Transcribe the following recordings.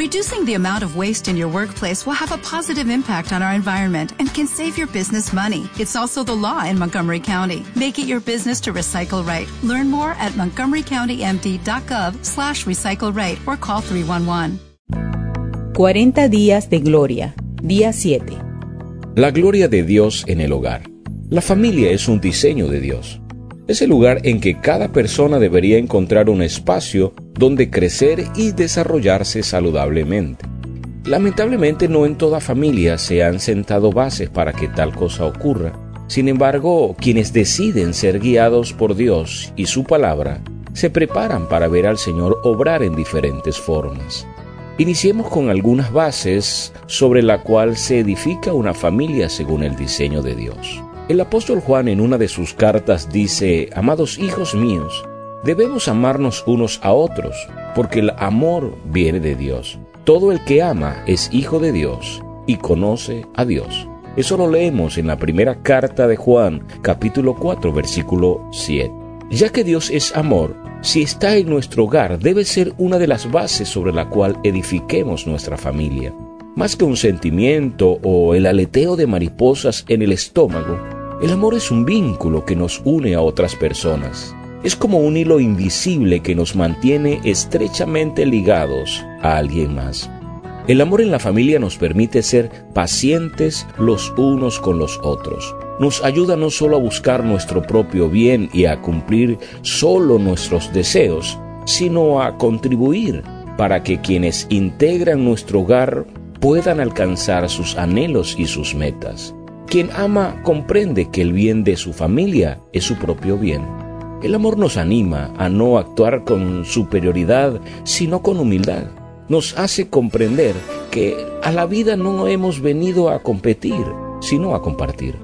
Reducing the amount of waste in your workplace will have a positive impact on our environment and can save your business money. It's also the law in Montgomery County. Make it your business to recycle right. Learn more at montgomerycountymd.gov slash recycle right or call 311. 40 días de gloria. Día 7. La gloria de Dios en el hogar. La familia es un diseño de Dios. Es el lugar en que cada persona debería encontrar un espacio donde crecer y desarrollarse saludablemente. Lamentablemente no en toda familia se han sentado bases para que tal cosa ocurra. Sin embargo, quienes deciden ser guiados por Dios y su palabra, se preparan para ver al Señor obrar en diferentes formas. Iniciemos con algunas bases sobre la cual se edifica una familia según el diseño de Dios. El apóstol Juan en una de sus cartas dice, Amados hijos míos, debemos amarnos unos a otros, porque el amor viene de Dios. Todo el que ama es hijo de Dios y conoce a Dios. Eso lo leemos en la primera carta de Juan, capítulo 4, versículo 7. Ya que Dios es amor, si está en nuestro hogar, debe ser una de las bases sobre la cual edifiquemos nuestra familia. Más que un sentimiento o el aleteo de mariposas en el estómago, el amor es un vínculo que nos une a otras personas. Es como un hilo invisible que nos mantiene estrechamente ligados a alguien más. El amor en la familia nos permite ser pacientes los unos con los otros. Nos ayuda no solo a buscar nuestro propio bien y a cumplir solo nuestros deseos, sino a contribuir para que quienes integran nuestro hogar puedan alcanzar sus anhelos y sus metas. Quien ama comprende que el bien de su familia es su propio bien. El amor nos anima a no actuar con superioridad, sino con humildad. Nos hace comprender que a la vida no hemos venido a competir, sino a compartir.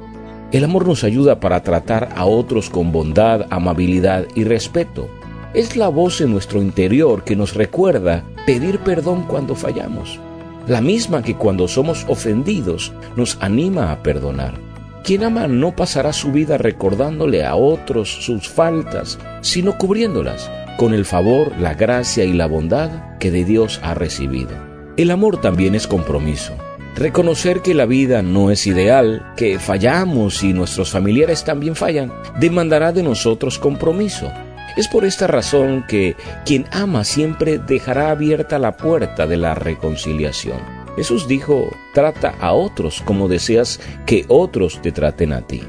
El amor nos ayuda para tratar a otros con bondad, amabilidad y respeto. Es la voz en nuestro interior que nos recuerda pedir perdón cuando fallamos la misma que cuando somos ofendidos nos anima a perdonar. Quien ama no pasará su vida recordándole a otros sus faltas, sino cubriéndolas con el favor, la gracia y la bondad que de Dios ha recibido. El amor también es compromiso. Reconocer que la vida no es ideal, que fallamos y nuestros familiares también fallan, demandará de nosotros compromiso. Es por esta razón que quien ama siempre dejará abierta la puerta de la reconciliación. Jesús dijo, trata a otros como deseas que otros te traten a ti.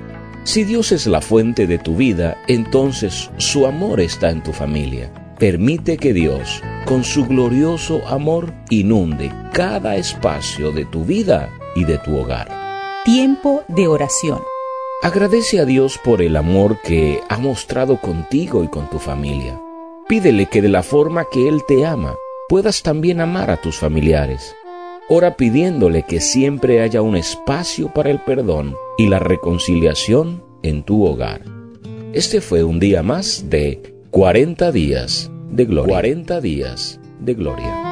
Si Dios es la fuente de tu vida, entonces su amor está en tu familia. Permite que Dios, con su glorioso amor, inunde cada espacio de tu vida y de tu hogar. Tiempo de oración. Agradece a Dios por el amor que ha mostrado contigo y con tu familia. Pídele que de la forma que Él te ama, puedas también amar a tus familiares. Ora pidiéndole que siempre haya un espacio para el perdón y la reconciliación en tu hogar. Este fue un día más de 40 días de gloria. 40 días de gloria.